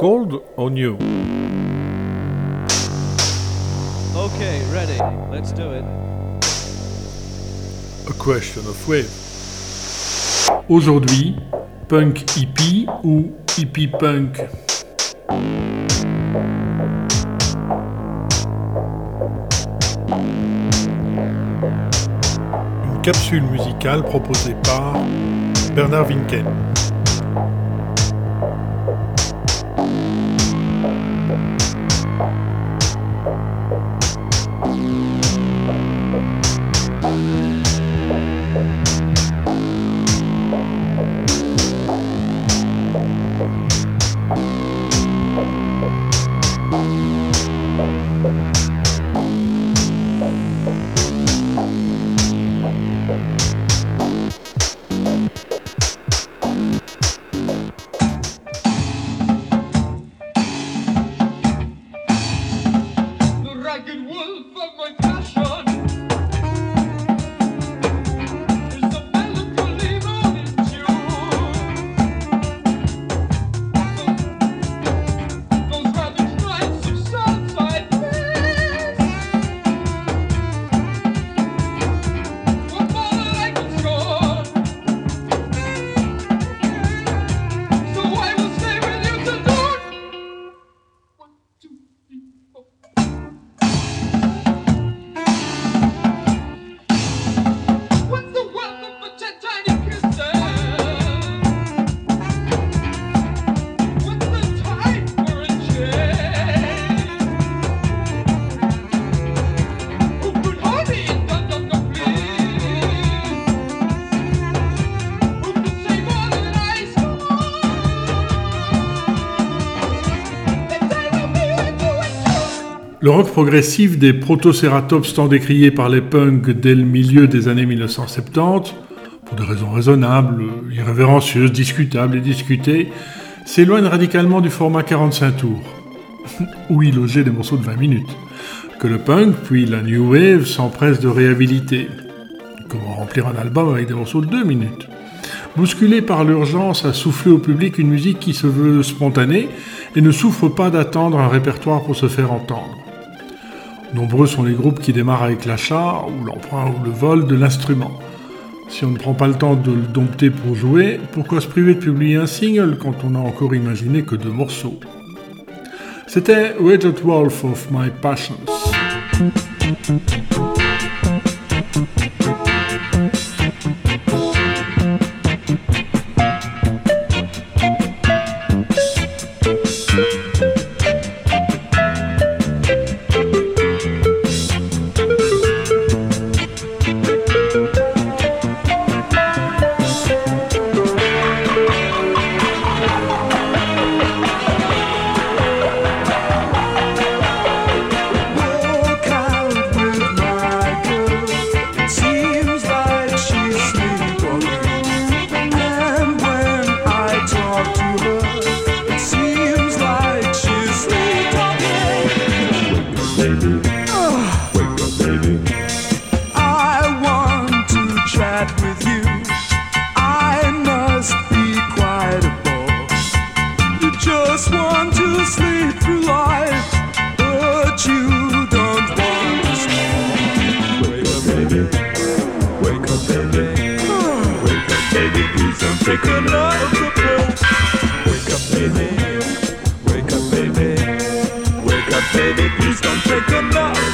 Cold or new Okay, ready. Let's do it. A question of wave. Aujourd'hui, punk hippie ou hippie punk? Une capsule musicale proposée par Bernard Winken. Le rock progressif des protoceratops tant décrié par les punks dès le milieu des années 1970, pour des raisons raisonnables, irrévérencieuses, discutables et discutées, s'éloigne radicalement du format 45 tours, où il logeait des morceaux de 20 minutes, que le punk puis la new wave s'empressent de réhabiliter. Comment remplir un album avec des morceaux de 2 minutes? Bousculé par l'urgence à souffler au public une musique qui se veut spontanée et ne souffre pas d'attendre un répertoire pour se faire entendre. Nombreux sont les groupes qui démarrent avec l'achat ou l'emprunt ou le vol de l'instrument. Si on ne prend pas le temps de le dompter pour jouer, pourquoi se priver de publier un single quand on n'a encore imaginé que deux morceaux? C'était Richard Wolf of My Passions. take another pill. Wake up, baby. Wake up, baby. Wake up, baby. Please don't take another.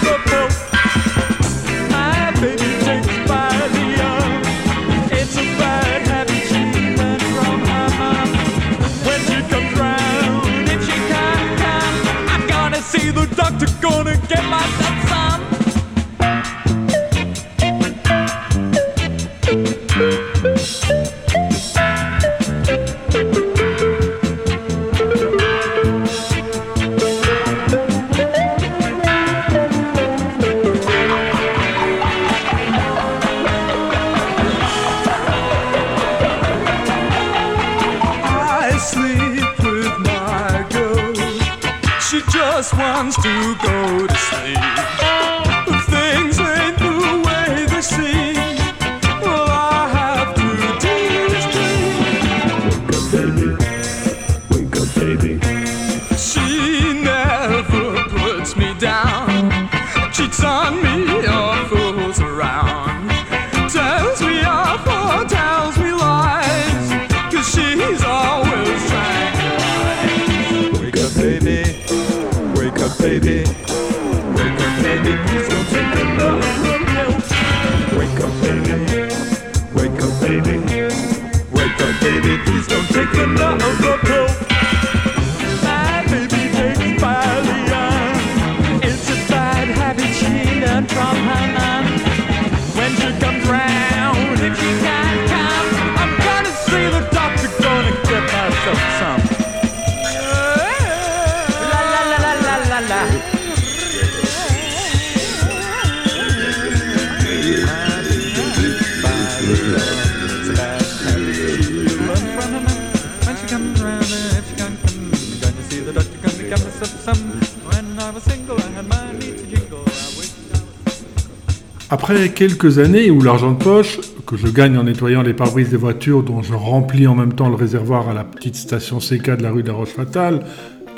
Après quelques années où l'argent de poche, que je gagne en nettoyant les pare-brises des voitures dont je remplis en même temps le réservoir à la petite station CK de la rue de la Roche-Fatale,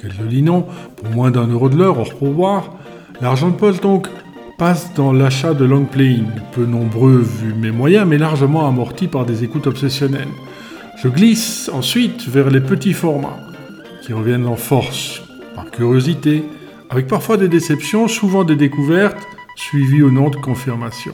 quel joli nom, pour moins d'un euro de l'heure hors pourboire, l'argent de poche donc passe dans l'achat de long playing, peu nombreux vu mes moyens, mais largement amorti par des écoutes obsessionnelles. Je glisse ensuite vers les petits formats, qui reviennent en force, par curiosité, avec parfois des déceptions, souvent des découvertes, suivies au nom de confirmation.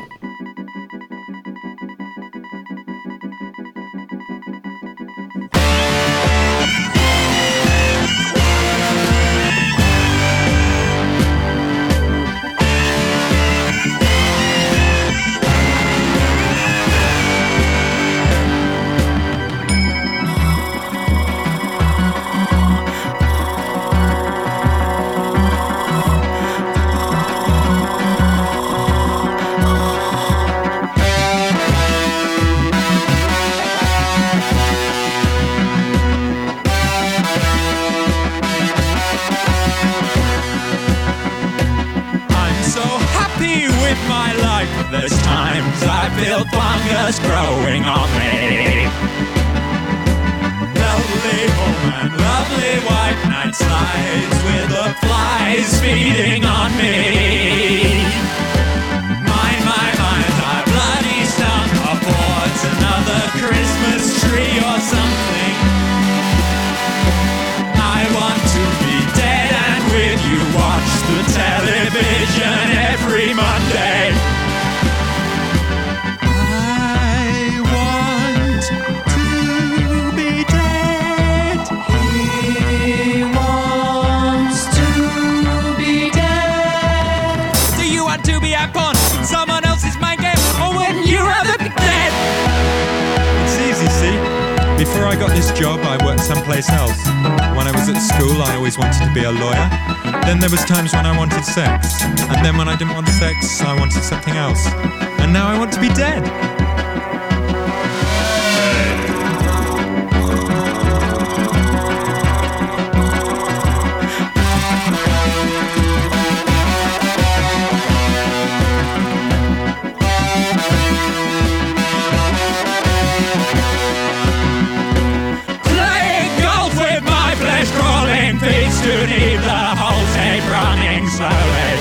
With the flies feeding on me. Job, I worked someplace else. When I was at school, I always wanted to be a lawyer. Then there was times when I wanted sex. And then when I didn't want sex, I wanted something else. And now I want to be dead. Running.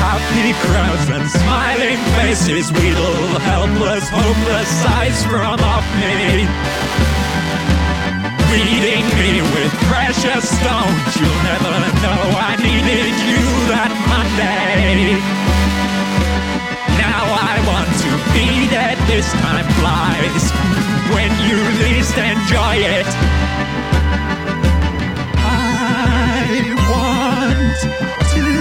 Happy crowds and smiling faces wheedle helpless, hopeless sighs from off me. Beating me with precious stones, you'll never know I needed you that Monday. Now I want to be dead, this time flies when you least enjoy it. Want to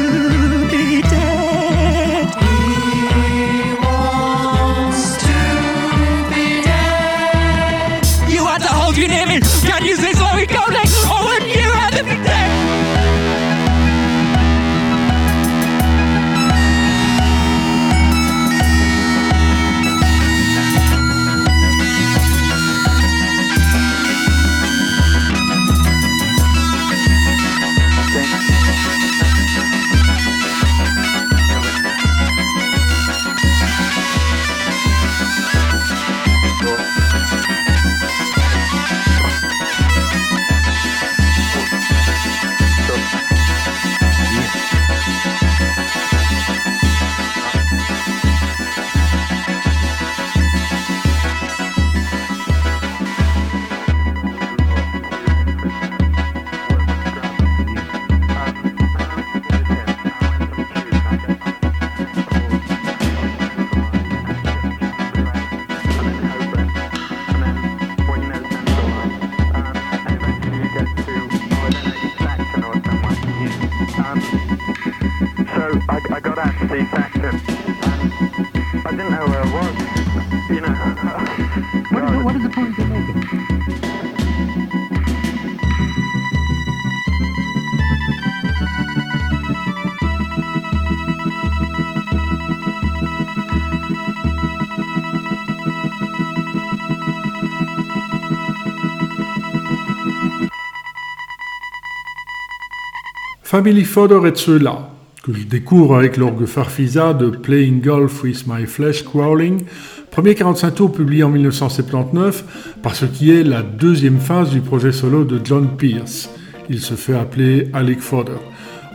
Family Fodder est ceux-là, que je découvre avec l'orgue Farfisa de Playing Golf with My Flesh Crawling, premier 45 tours publié en 1979, par ce qui est la deuxième phase du projet solo de John Pierce. Il se fait appeler Alec Fodder,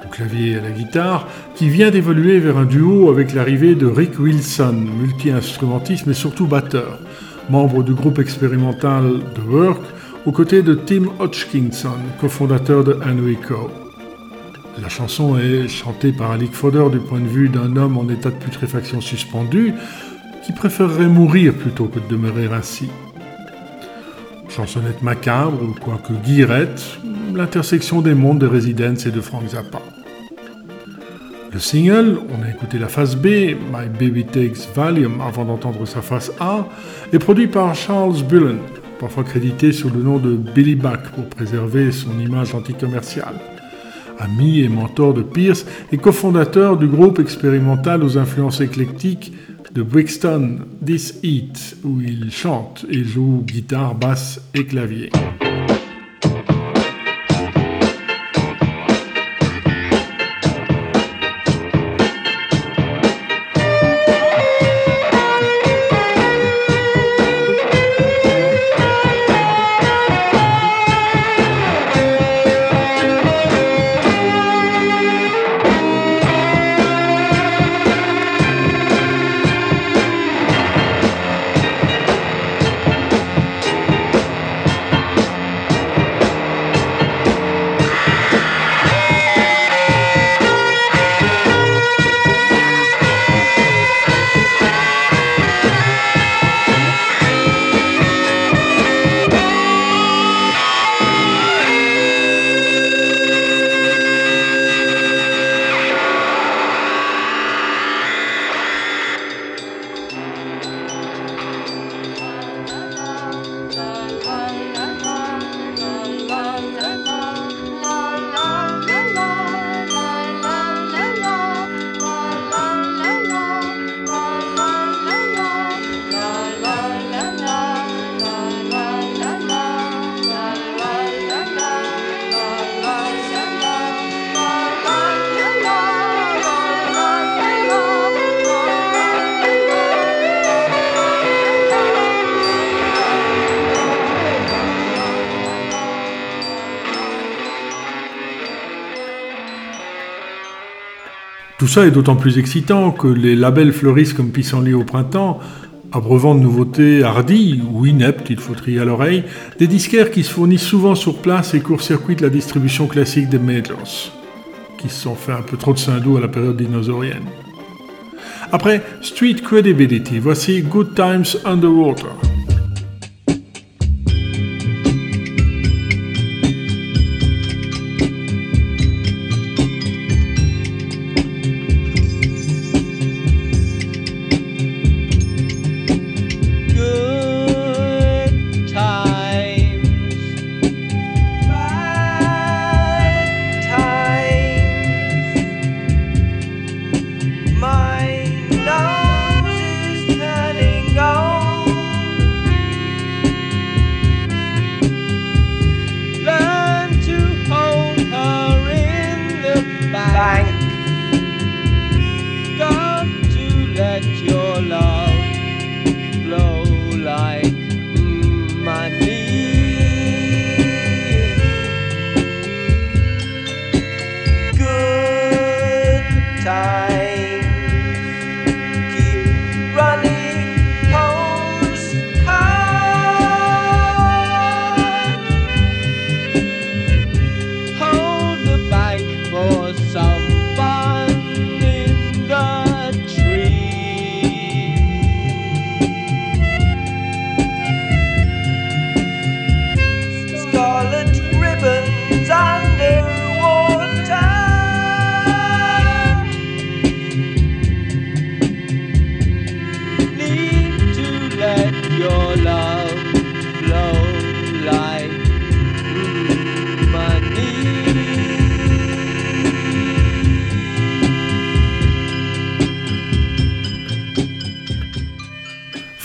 au clavier et à la guitare, qui vient d'évoluer vers un duo avec l'arrivée de Rick Wilson, multi-instrumentiste mais surtout batteur, membre du groupe expérimental The Work, aux côtés de Tim Hodgkinson, cofondateur de Anwico. La chanson est chantée par Alec Fodder du point de vue d'un homme en état de putréfaction suspendu qui préférerait mourir plutôt que de demeurer ainsi. Chansonnette macabre, quoique guirette, l'intersection des mondes de Residence et de Frank Zappa. Le single, on a écouté la face B, My Baby Takes Valium, avant d'entendre sa face A, est produit par Charles Bullen, parfois crédité sous le nom de Billy Buck pour préserver son image anticommerciale ami et mentor de Pierce et cofondateur du groupe expérimental aux influences éclectiques de Brixton, This Heat, où il chante et joue guitare, basse et clavier. Ça est d'autant plus excitant que les labels fleurissent comme pissenlit au printemps, abreuvant de nouveautés hardies ou ineptes, il faut trier à l'oreille, des disquaires qui se fournissent souvent sur place et court-circuitent la distribution classique des majors, qui se sont fait un peu trop de saindoux à la période dinosaurienne. Après Street Credibility, voici Good Times Underwater.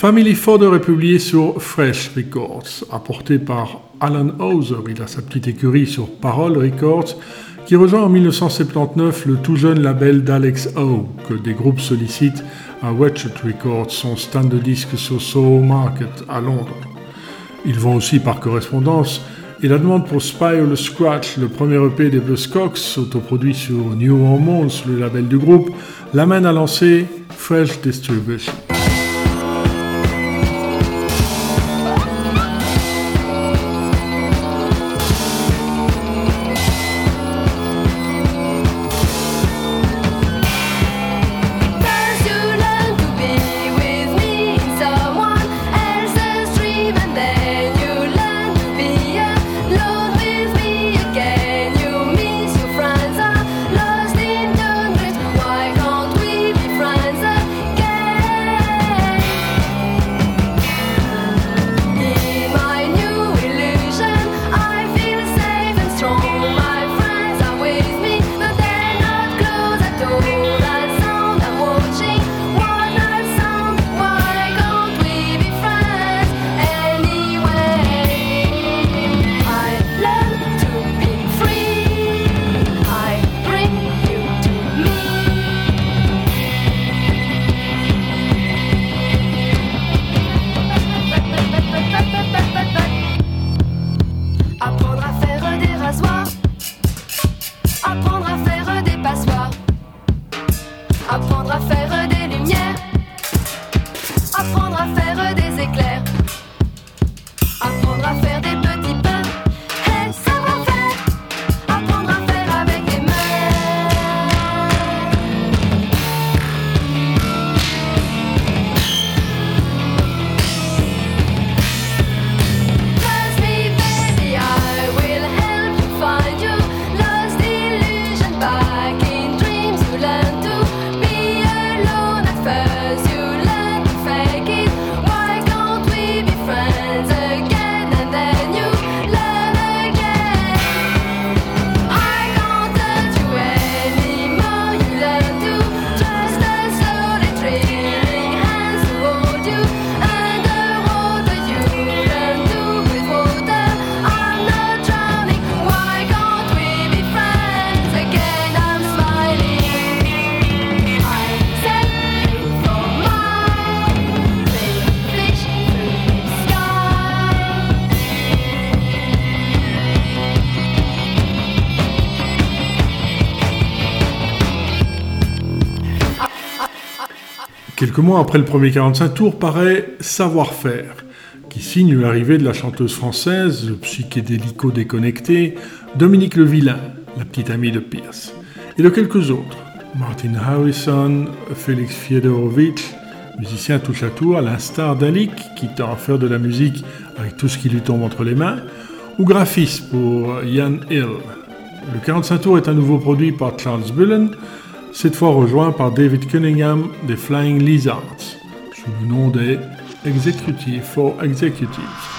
Family Fodder est publié sur Fresh Records, apporté par Alan Hauser, il a sa petite écurie sur Parole Records, qui rejoint en 1979 le tout jeune label d'Alex O, que des groupes sollicitent à Watchet Records, son stand de disques sur Soho Market à Londres. Ils vont aussi par correspondance, et la demande pour Spire le Scratch, le premier EP des Buzzcocks, autoproduit sur New Hormones, le label du groupe, l'amène à lancer Fresh Distribution. Quelques mois après le premier 45 tours paraît Savoir-faire, qui signe l'arrivée de la chanteuse française, le psychédélico déconnecté, Dominique Le Villain, la petite amie de Pierce, et de quelques autres, Martin Harrison, Félix Fiedorovitch, musicien touche à tout, à l'instar d'Alik, qui tend à faire de la musique avec tout ce qui lui tombe entre les mains, ou graphiste pour Ian Hill. Le 45 tours est à nouveau produit par Charles Bullen, cette fois rejoint par David Cunningham des Flying Lizards, sous le nom des Executive for Executives.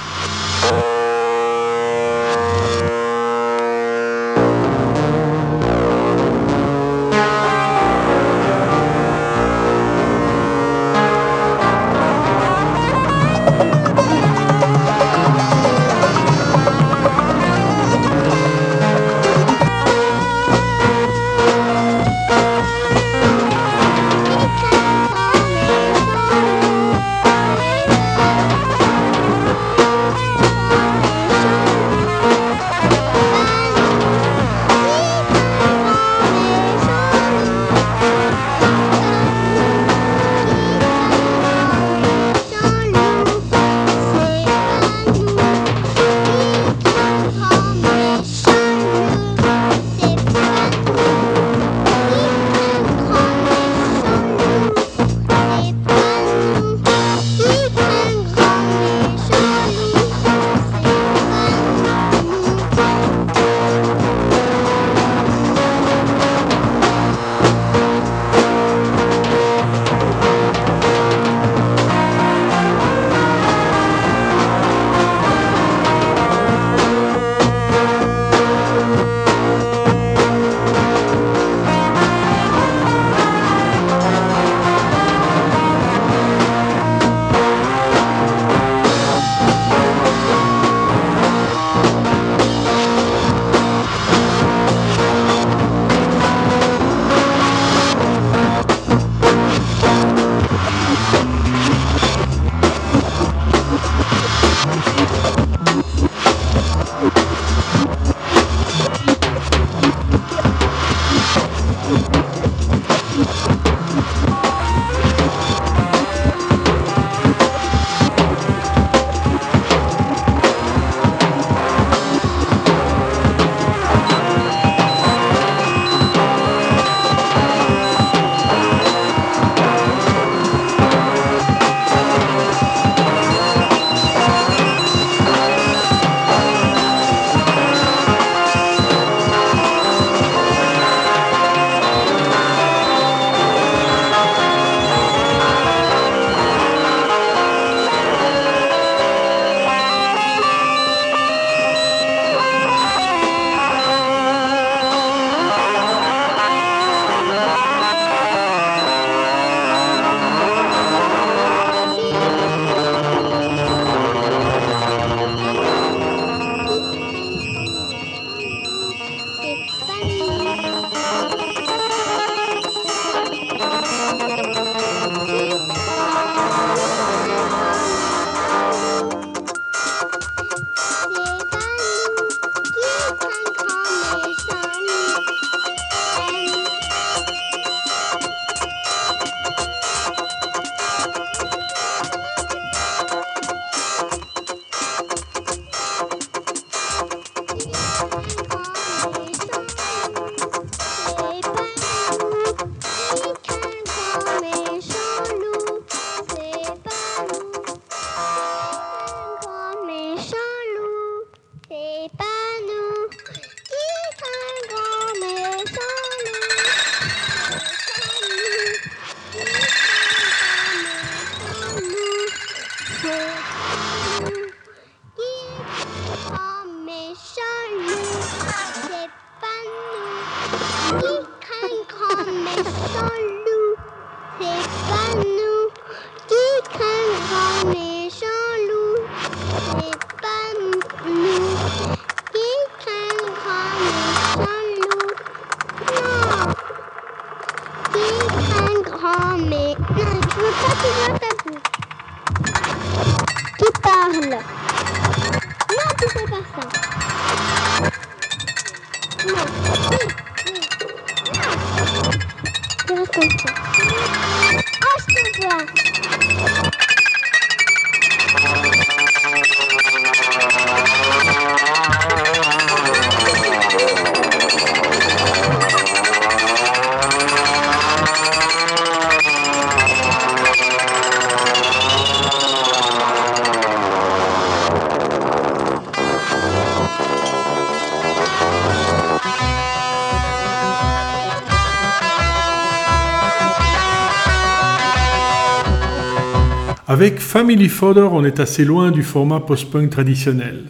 Avec Family Fodder, on est assez loin du format post-punk traditionnel.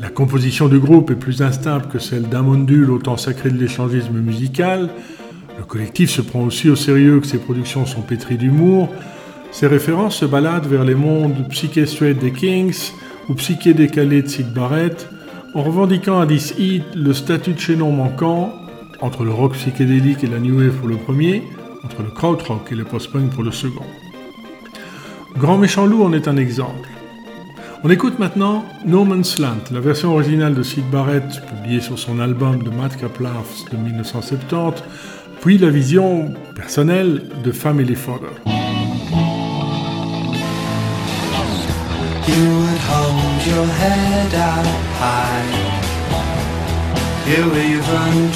La composition du groupe est plus instable que celle d'un mondule autant sacré de l'échangisme musical. Le collectif se prend aussi au sérieux que ses productions sont pétries d'humour. Ses références se baladent vers les mondes psyché straight des Kings ou psyché décalé de Sid Barrett, en revendiquant à This Heat le statut de chaînon manquant entre le rock psychédélique et la new wave pour le premier, entre le krautrock et le post-punk pour le second. Grand Méchant Loup en est un exemple. On écoute maintenant No Man's Land, la version originale de Sid Barrett, publiée sur son album de Madcap Laughs de 1970, puis la vision personnelle de Family Fodder. You would hold your head up high. You even.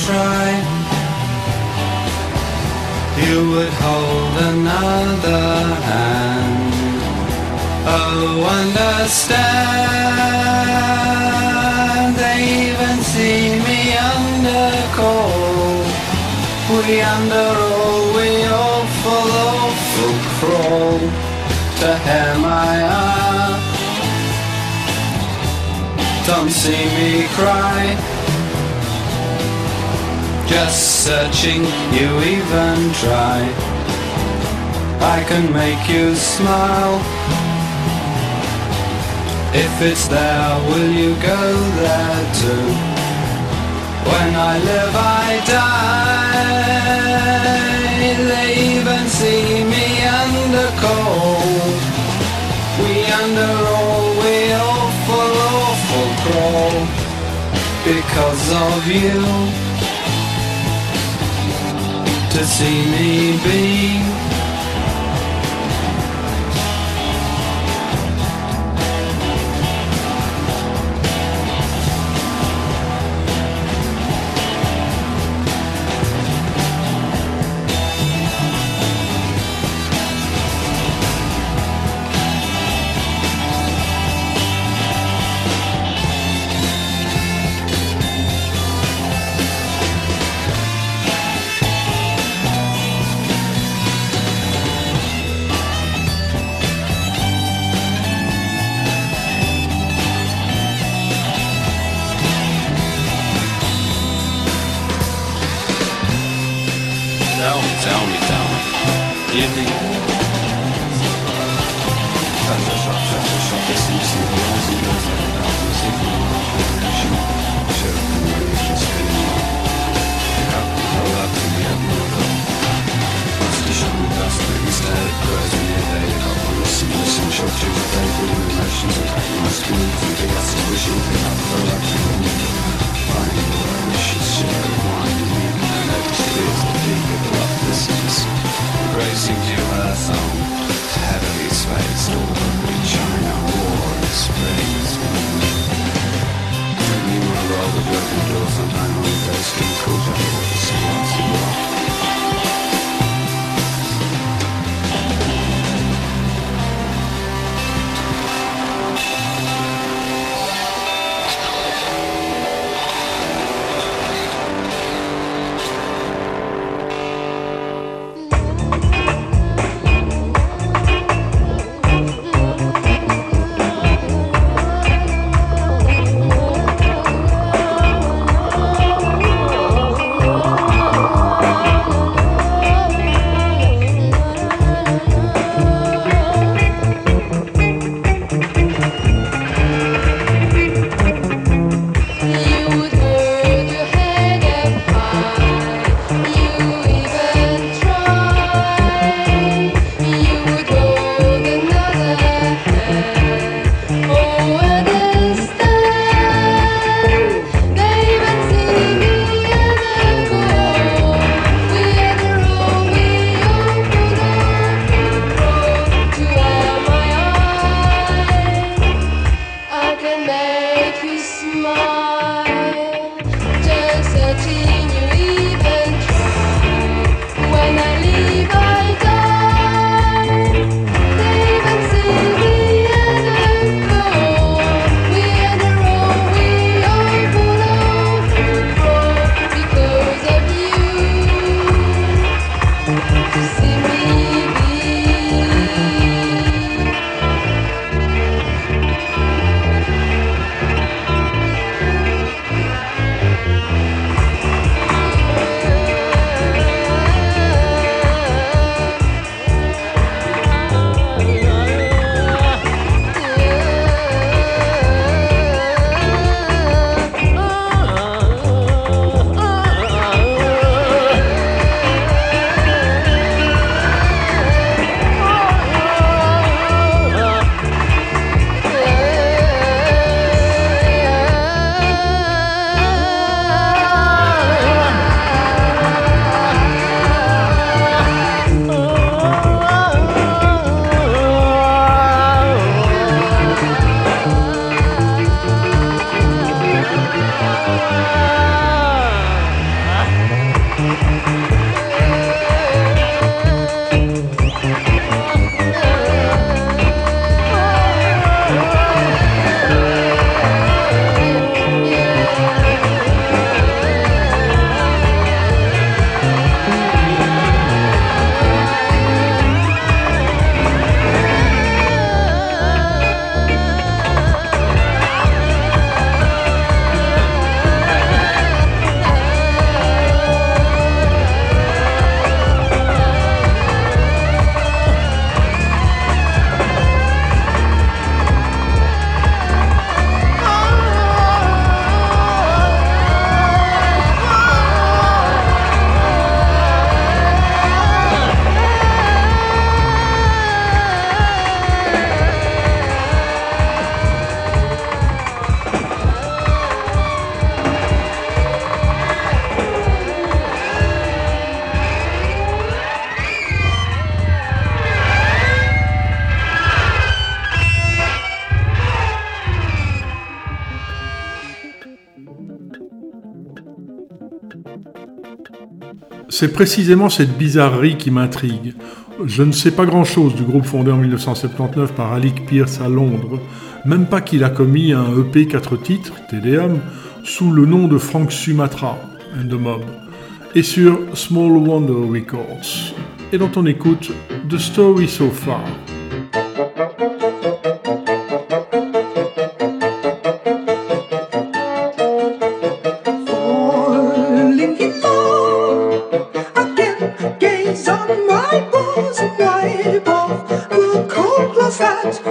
You would hold another hand. Oh, understand. They even see me under cold. We under all, we awful, awful crawl to hear my heart. Don't see me cry. Just searching, you even try. I can make you smile. If it's there, will you go there too? When I live, I die. They even see me under cold. We under all, we awful, awful crawl because of you. To see me be. C'est précisément cette bizarrerie qui m'intrigue. Je ne sais pas grand-chose du groupe fondé en 1979 par Alec Pierce à Londres, même pas qu'il a commis un EP 4 titres, TDM, sous le nom de Frank Sumatra, and the Mob, et sur Small Wonder Records, et dont on écoute The Story So Far.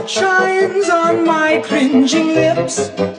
Shines on my cringing lips.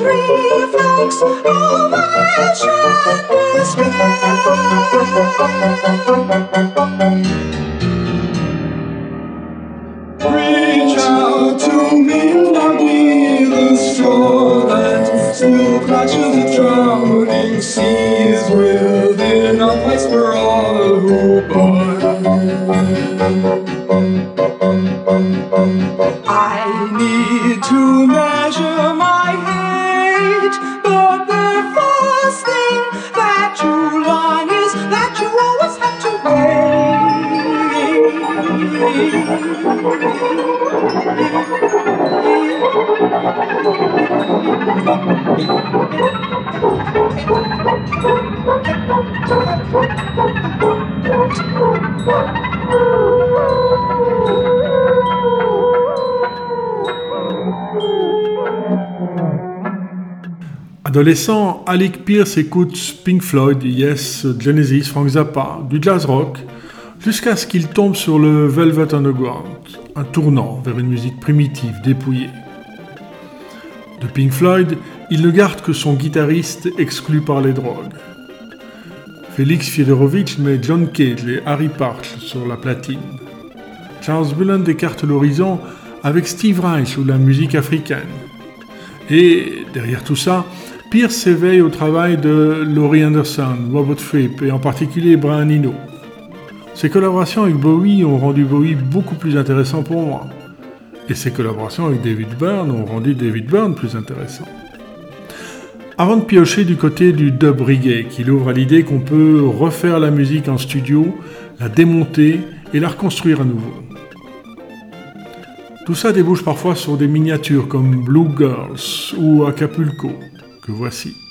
reflex Reach out to me, love me this shore that still clutches the drowning seas with. Adolescent, Alec Pierce écoute Pink Floyd, Yes, Genesis, Frank Zappa, du jazz rock, jusqu'à ce qu'il tombe sur le Velvet Underground, un tournant vers une musique primitive, dépouillée. De Pink Floyd, il ne garde que son guitariste exclu par les drogues. Félix Fiedorovitch met John Cage et Harry Parch sur la platine. Charles Bullen écarte l'horizon avec Steve Reich ou la musique africaine. Et derrière tout ça, Pierce s'éveille au travail de Laurie Anderson, Robert Fripp et en particulier Brian Eno. Ses collaborations avec Bowie ont rendu Bowie beaucoup plus intéressant pour moi. Et ses collaborations avec David Byrne ont rendu David Byrne plus intéressant. Avant de piocher du côté du dub reggae, qui ouvre à l'idée qu'on peut refaire la musique en studio, la démonter et la reconstruire à nouveau. Tout ça débouche parfois sur des miniatures comme Blue Girls ou Acapulco, que voici.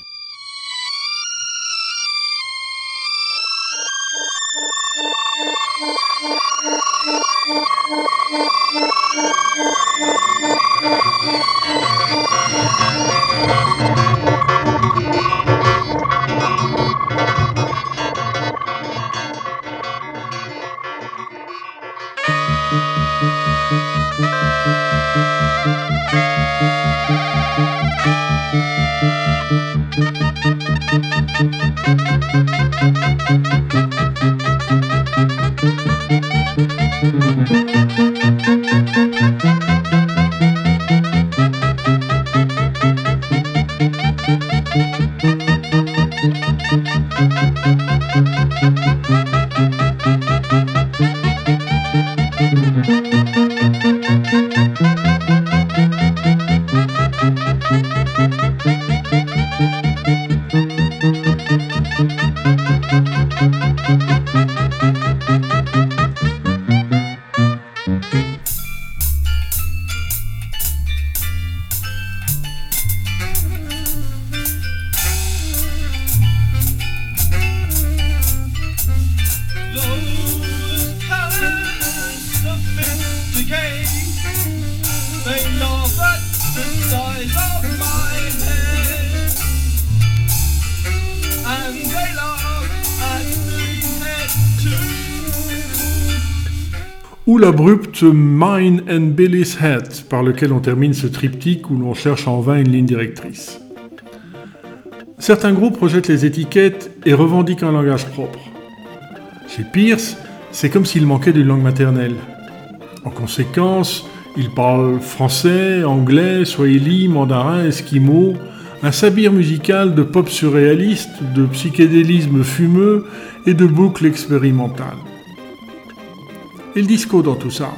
Mine and Billy's Head, par lequel on termine ce triptyque où l'on cherche en vain une ligne directrice. Certains groupes rejettent les étiquettes et revendiquent un langage propre. Chez Pierce, c'est comme s'il manquait d'une langue maternelle. En conséquence, il parle français, anglais, swahili, mandarin, esquimau, un sabir musical de pop surréaliste, de psychédélisme fumeux et de boucles expérimentales. Et le disco dans tout ça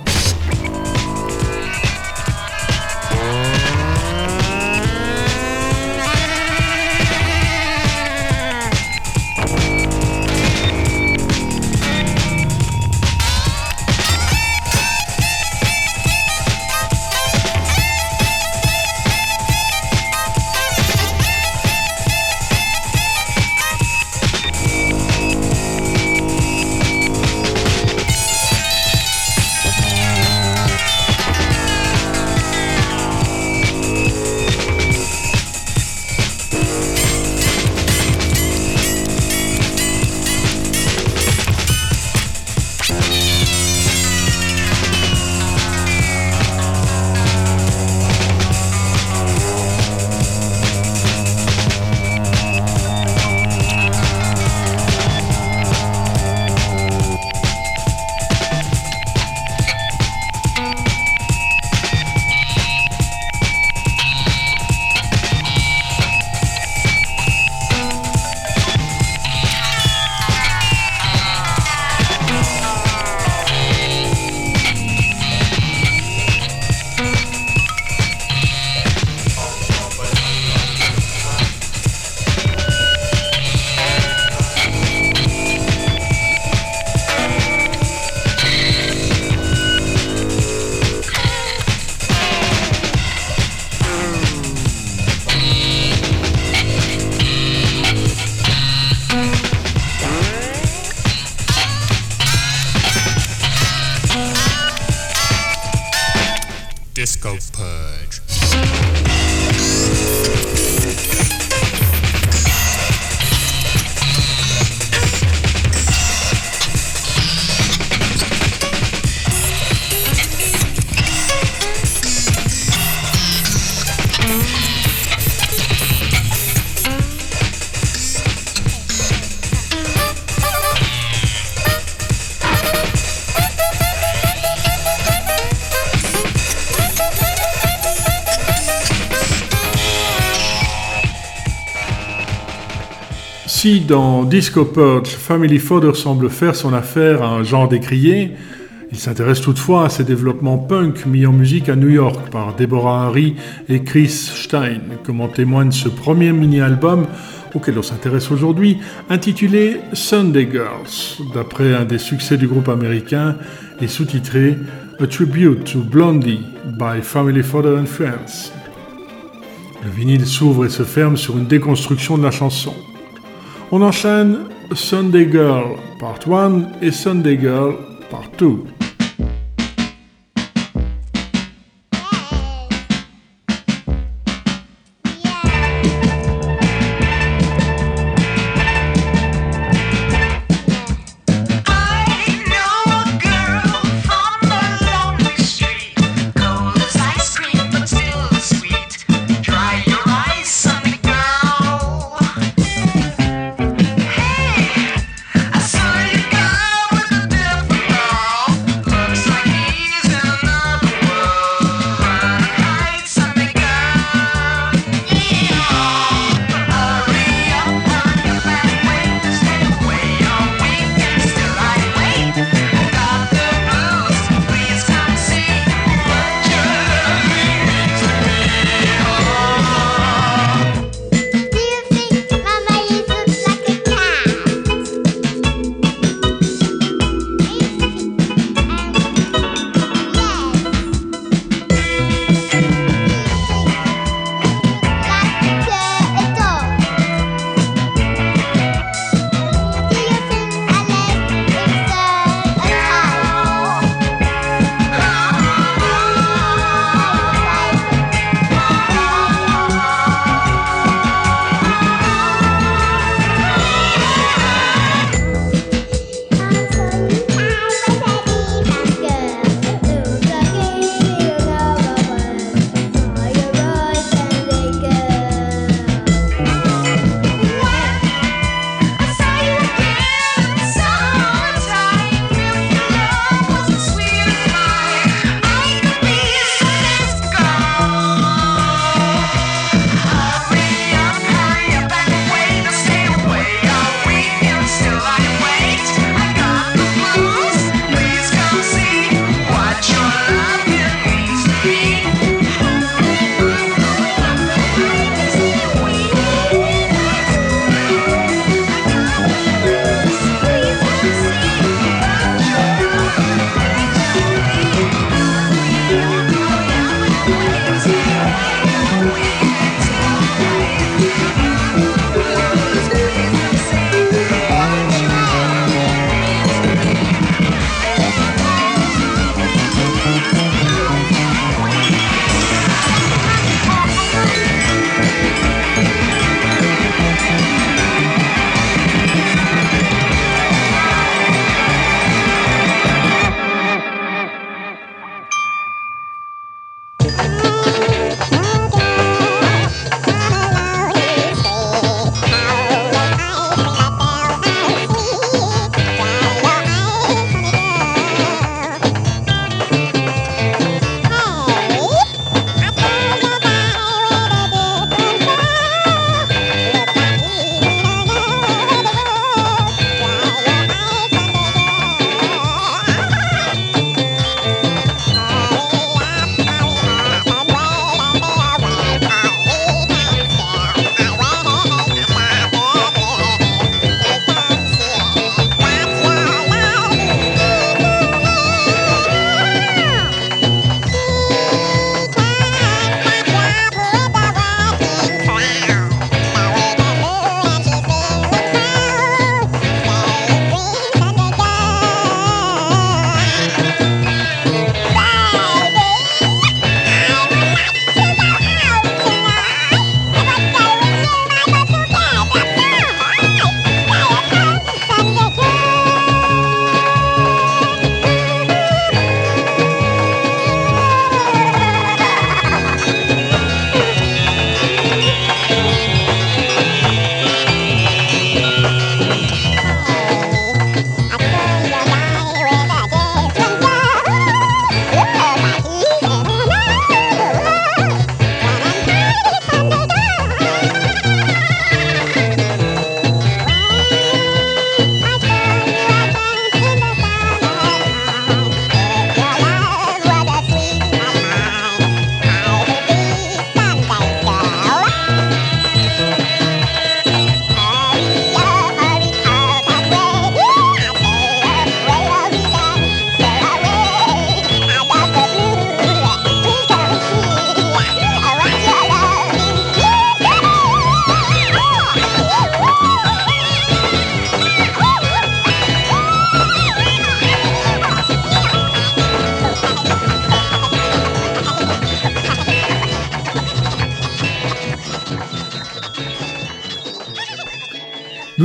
Si dans Disco Purge, Family Fodder semble faire son affaire à un genre décrié, il s'intéresse toutefois à ces développements punk mis en musique à New York par Deborah Harry et Chris Stein, comme en témoigne ce premier mini-album auquel on s'intéresse aujourd'hui, intitulé Sunday Girls, d'après un des succès du groupe américain et sous-titré A Tribute to Blondie by Family Fodder and Friends. Le vinyle s'ouvre et se ferme sur une déconstruction de la chanson. On enchaîne Sunday Girl Part 1 et Sunday Girl Part 2.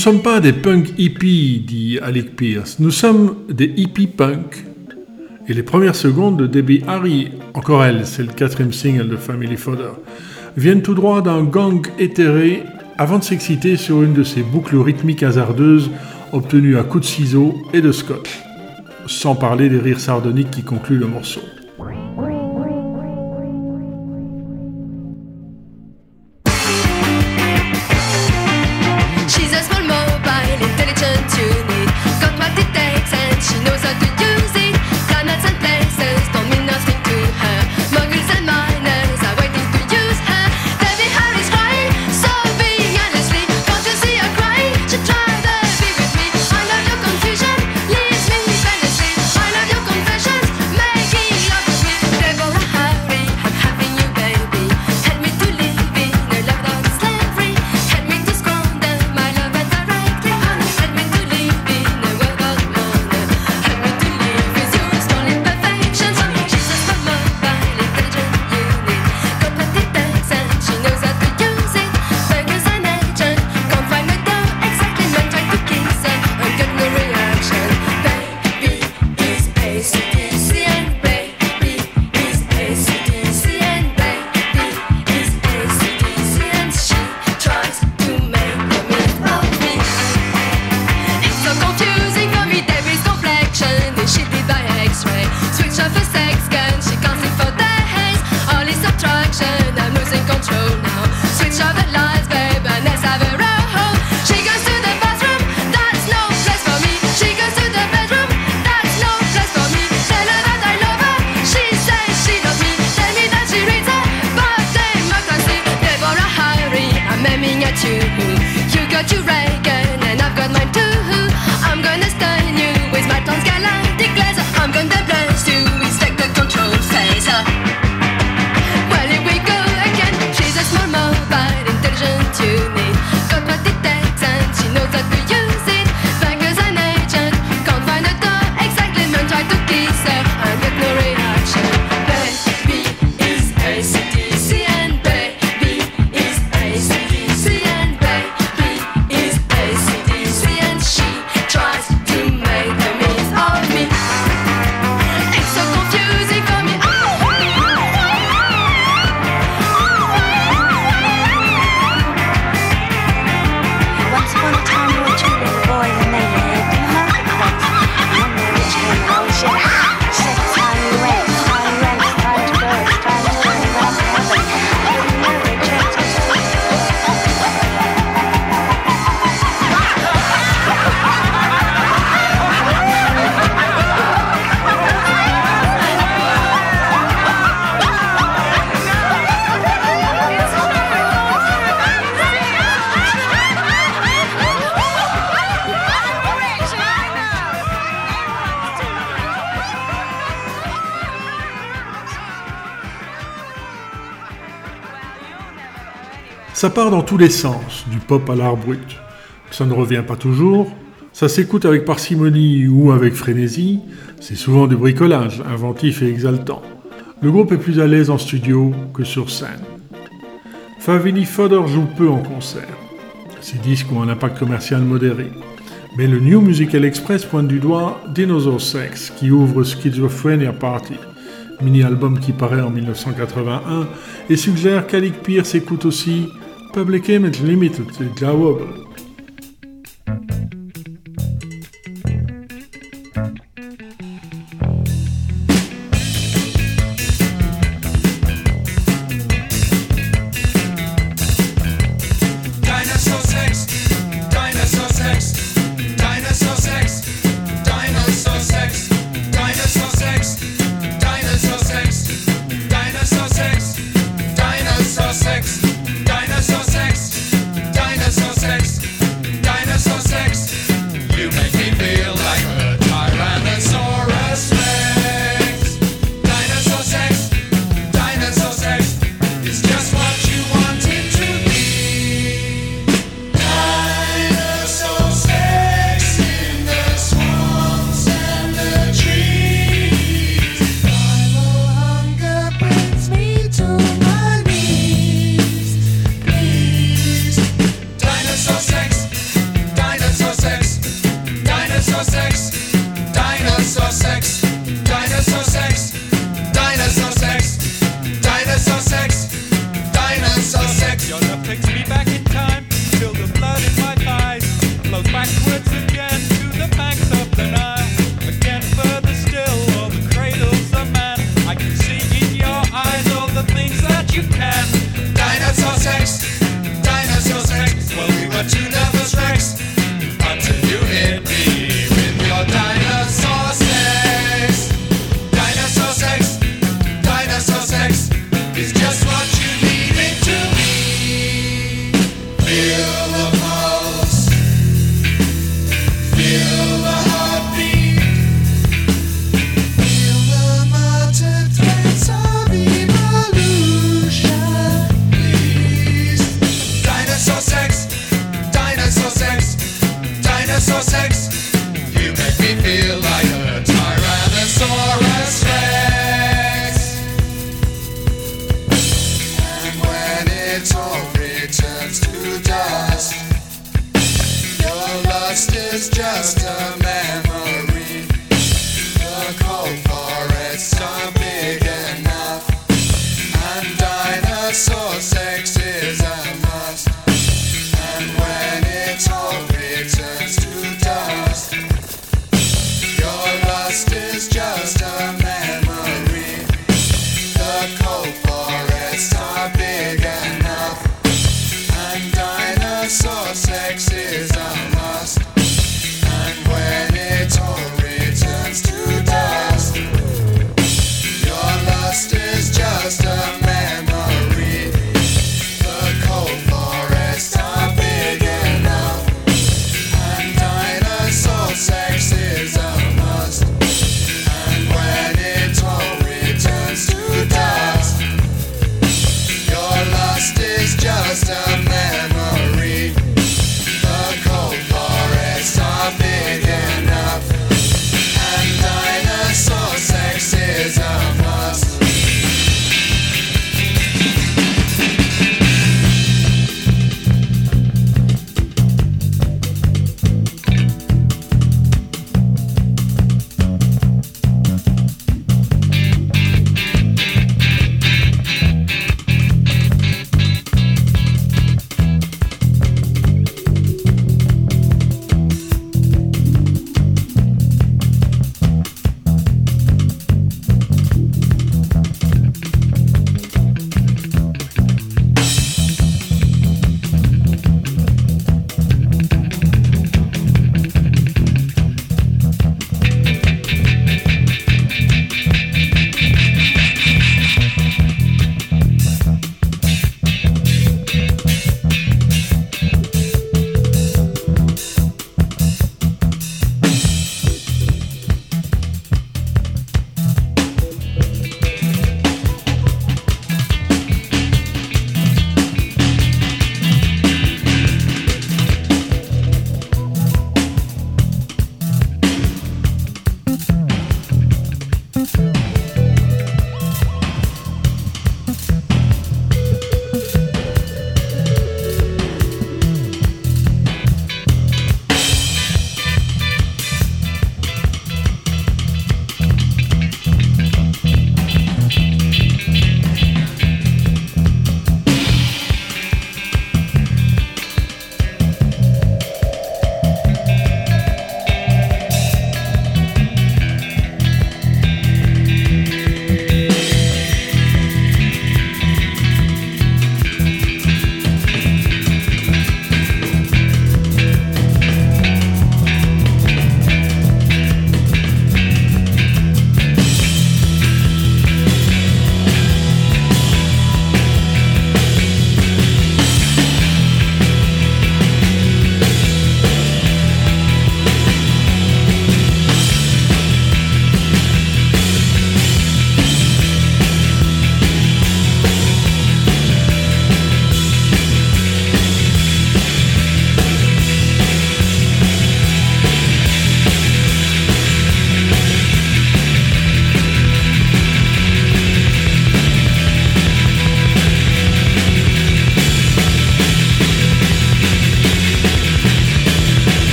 Nous ne sommes pas des punks hippies, dit Alec Pierce. Nous sommes des hippies punks. Et les premières secondes de Debbie Harry, encore elle, c'est le quatrième single de Family Fodder, viennent tout droit d'un gang éthéré avant de s'exciter sur une de ces boucles rythmiques hasardeuses obtenues à coups de ciseaux et de scotch. Sans parler des rires sardoniques qui concluent le morceau. Ça part dans tous les sens, du pop à l'art brut. Ça ne revient pas toujours, ça s'écoute avec parcimonie ou avec frénésie, c'est souvent du bricolage, inventif et exaltant. Le groupe est plus à l'aise en studio que sur scène. Favini Fodor joue peu en concert. Ses disques ont un impact commercial modéré. Mais le New Musical Express pointe du doigt Dinosaur Sex, qui ouvre Schizophrenia Party, mini-album qui paraît en 1981, et suggère qu'Alec Pierce écoute aussi Public image limited, drawable.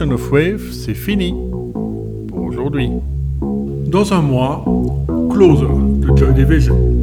Of Wave, c'est fini pour aujourd'hui. Dans un mois, Closer de Joy Division.